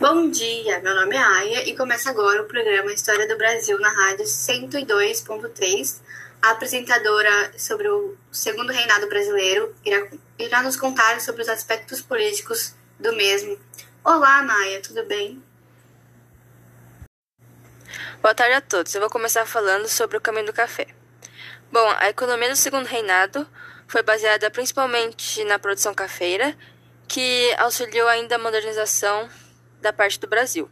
Bom dia, meu nome é Aya e começa agora o programa História do Brasil na Rádio 102.3. A apresentadora sobre o segundo reinado brasileiro irá, irá nos contar sobre os aspectos políticos do mesmo. Olá, Maia, tudo bem? Boa tarde a todos. Eu vou começar falando sobre o caminho do café. Bom, a economia do segundo reinado foi baseada principalmente na produção cafeira, que auxiliou ainda a modernização da parte do Brasil.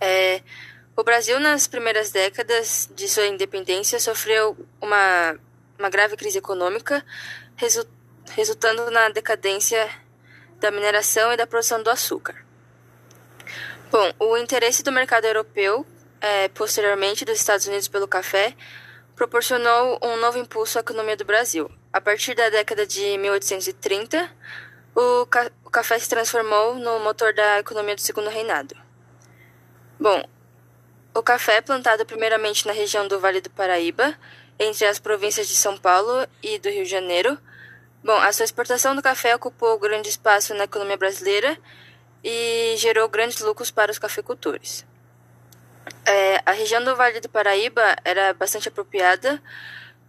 É, o Brasil, nas primeiras décadas de sua independência, sofreu uma, uma grave crise econômica, resu, resultando na decadência da mineração e da produção do açúcar. Bom, o interesse do mercado europeu, é, posteriormente dos Estados Unidos pelo café, proporcionou um novo impulso à economia do Brasil. A partir da década de 1830, o, ca o café se transformou no motor da economia do segundo reinado. Bom, o café é plantado primeiramente na região do Vale do Paraíba, entre as províncias de São Paulo e do Rio de Janeiro. Bom, a sua exportação do café ocupou grande espaço na economia brasileira e gerou grandes lucros para os cafeicultores. É, a região do Vale do Paraíba era bastante apropriada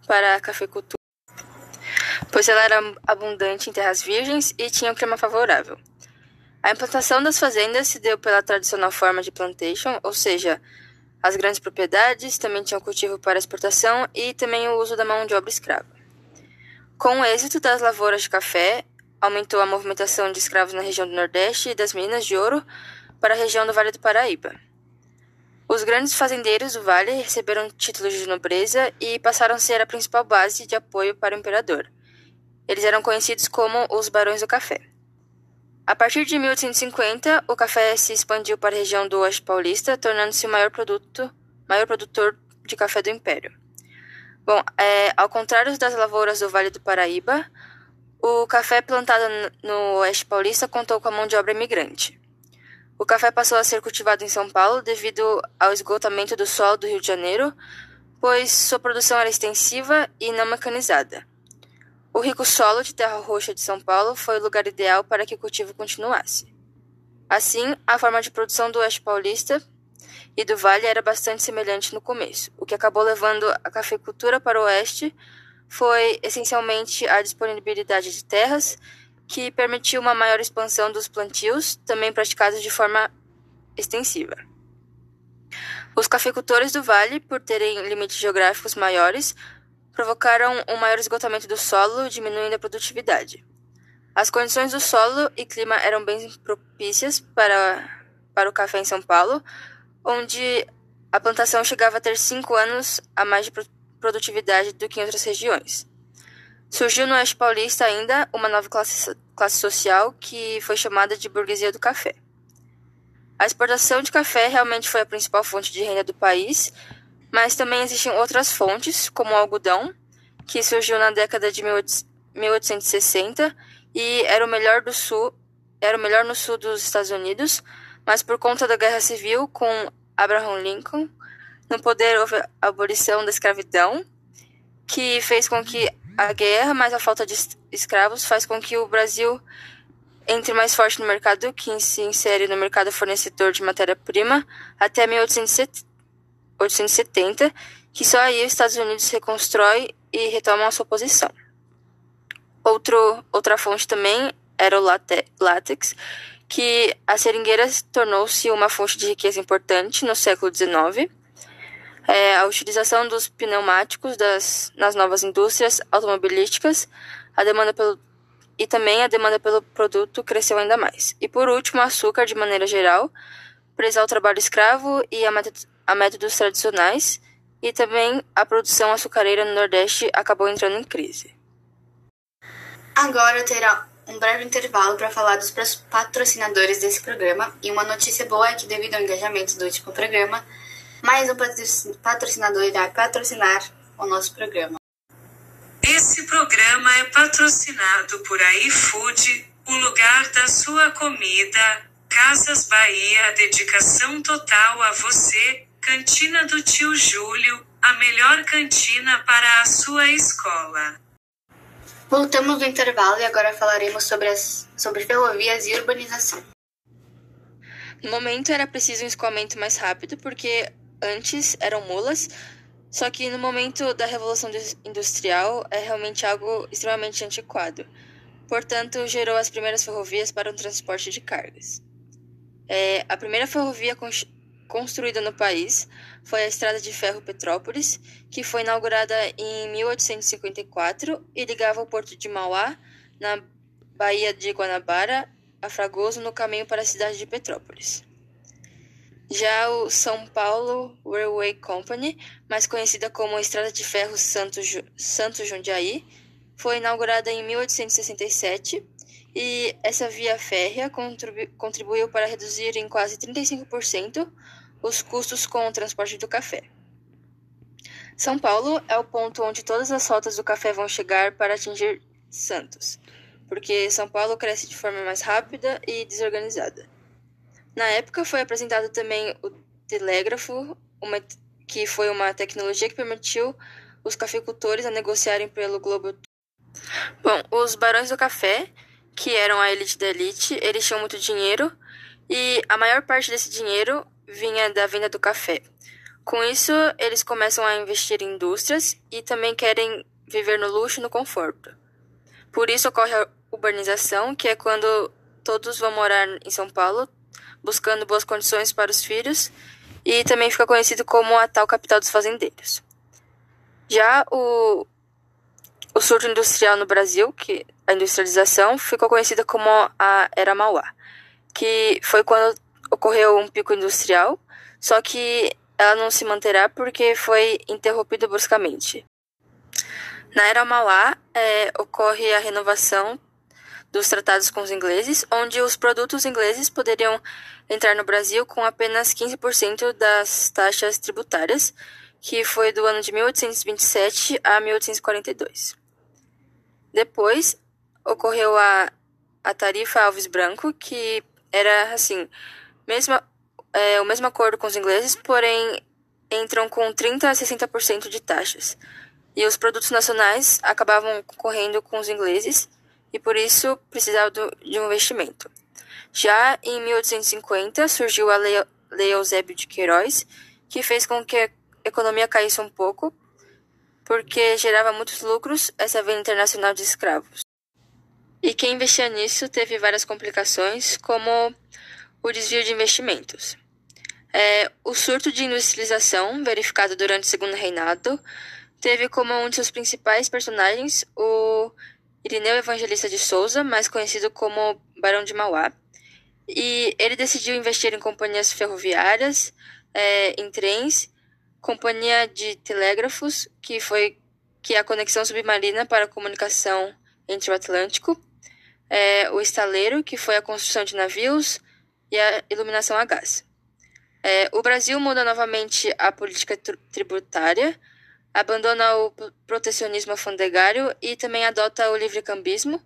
para a cafeicultura pois ela era abundante em terras virgens e tinha um clima favorável. A implantação das fazendas se deu pela tradicional forma de plantation, ou seja, as grandes propriedades também tinham cultivo para exportação e também o uso da mão de obra escrava. Com o êxito das lavouras de café, aumentou a movimentação de escravos na região do Nordeste e das minas de ouro para a região do Vale do Paraíba. Os grandes fazendeiros do vale receberam títulos de nobreza e passaram a ser a principal base de apoio para o imperador. Eles eram conhecidos como os Barões do Café. A partir de 1850, o café se expandiu para a região do Oeste Paulista, tornando-se o maior, produto, maior produtor de café do Império. Bom, é, ao contrário das lavouras do Vale do Paraíba, o café plantado no Oeste Paulista contou com a mão de obra imigrante. O café passou a ser cultivado em São Paulo devido ao esgotamento do solo do Rio de Janeiro, pois sua produção era extensiva e não mecanizada. O rico solo de terra roxa de São Paulo foi o lugar ideal para que o cultivo continuasse. Assim, a forma de produção do Oeste Paulista e do Vale era bastante semelhante no começo. O que acabou levando a cafeicultura para o Oeste foi essencialmente a disponibilidade de terras, que permitiu uma maior expansão dos plantios, também praticados de forma extensiva. Os cafeicultores do Vale, por terem limites geográficos maiores, provocaram um maior esgotamento do solo, diminuindo a produtividade. As condições do solo e clima eram bem propícias para, para o café em São Paulo, onde a plantação chegava a ter cinco anos a mais de produtividade do que em outras regiões. Surgiu no Oeste Paulista ainda uma nova classe, classe social que foi chamada de burguesia do café. A exportação de café realmente foi a principal fonte de renda do país, mas também existem outras fontes, como o algodão, que surgiu na década de 1860 e era o melhor do sul, era o melhor no sul dos Estados Unidos, mas por conta da Guerra Civil com Abraham Lincoln, no poder houve a abolição da escravidão, que fez com que a guerra mais a falta de escravos faz com que o Brasil entre mais forte no mercado, que se insere no mercado fornecedor de matéria-prima até 1870 1870, que só aí os Estados Unidos reconstrói e retoma a sua posição. Outro, outra fonte também era o látex, que a seringueira tornou-se uma fonte de riqueza importante no século XIX. É, a utilização dos pneumáticos das, nas novas indústrias automobilísticas, a demanda pelo e também a demanda pelo produto cresceu ainda mais. E por último, o açúcar de maneira geral, presa ao trabalho escravo e a a métodos tradicionais, e também a produção açucareira no Nordeste acabou entrando em crise. Agora terá um breve intervalo para falar dos patrocinadores desse programa, e uma notícia boa é que, devido ao engajamento do último programa, mais um patrocinador irá patrocinar o nosso programa. Esse programa é patrocinado por iFood, o lugar da sua comida. Casas Bahia, dedicação total a você, Cantina do Tio Júlio, a melhor cantina para a sua escola. Voltamos do intervalo e agora falaremos sobre, as, sobre ferrovias e urbanização. No momento era preciso um escoamento mais rápido, porque antes eram mulas, só que no momento da Revolução Industrial é realmente algo extremamente antiquado. Portanto, gerou as primeiras ferrovias para o transporte de cargas. É, a primeira ferrovia construída no país foi a Estrada de Ferro Petrópolis, que foi inaugurada em 1854 e ligava o porto de Mauá, na Baía de Guanabara, a Fragoso, no caminho para a cidade de Petrópolis. Já o São Paulo Railway Company, mais conhecida como Estrada de Ferro Santo, Santo Jundiaí, foi inaugurada em 1867 e essa via férrea contribuiu para reduzir em quase 35% os custos com o transporte do café. São Paulo é o ponto onde todas as rotas do café vão chegar para atingir Santos, porque São Paulo cresce de forma mais rápida e desorganizada. Na época foi apresentado também o telégrafo, uma, que foi uma tecnologia que permitiu os cafeicultores a negociarem pelo globo. Bom, os barões do café que eram a elite da elite, eles tinham muito dinheiro e a maior parte desse dinheiro vinha da venda do café. Com isso, eles começam a investir em indústrias e também querem viver no luxo e no conforto. Por isso ocorre a urbanização, que é quando todos vão morar em São Paulo, buscando boas condições para os filhos, e também fica conhecido como a tal capital dos fazendeiros. Já o, o surto industrial no Brasil, que a industrialização ficou conhecida como a Era Mauá, que foi quando ocorreu um pico industrial, só que ela não se manterá porque foi interrompida bruscamente. Na Era Mauá é, ocorre a renovação dos tratados com os ingleses, onde os produtos ingleses poderiam entrar no Brasil com apenas 15% das taxas tributárias, que foi do ano de 1827 a 1842. Depois, ocorreu a, a tarifa Alves Branco, que era assim, mesma, é, o mesmo acordo com os ingleses, porém entram com 30 a 60% de taxas. E os produtos nacionais acabavam concorrendo com os ingleses e por isso precisavam de um investimento. Já em 1850 surgiu a Lei, Lei Eusébio de Queiroz, que fez com que a economia caísse um pouco, porque gerava muitos lucros essa venda internacional de escravos. E quem investia nisso teve várias complicações, como o desvio de investimentos. É, o surto de industrialização, verificado durante o Segundo Reinado, teve como um de seus principais personagens o Irineu Evangelista de Souza, mais conhecido como Barão de Mauá. E ele decidiu investir em companhias ferroviárias, é, em trens, companhia de telégrafos, que foi que é a conexão submarina para a comunicação entre o Atlântico, é, o estaleiro, que foi a construção de navios, e a iluminação a gás. É, o Brasil muda novamente a política tributária, abandona o protecionismo alfandegário e também adota o livre-cambismo,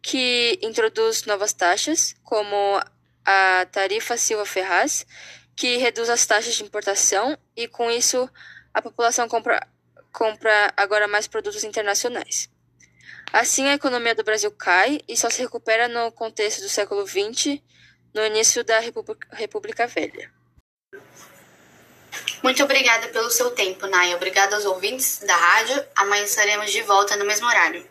que introduz novas taxas, como a tarifa Silva Ferraz, que reduz as taxas de importação e, com isso, a população compra, compra agora mais produtos internacionais. Assim, a economia do Brasil cai e só se recupera no contexto do século XX, no início da República, Velha. Muito obrigada pelo seu tempo, Naya. Obrigada aos ouvintes da rádio. Amanhã estaremos de volta no mesmo horário.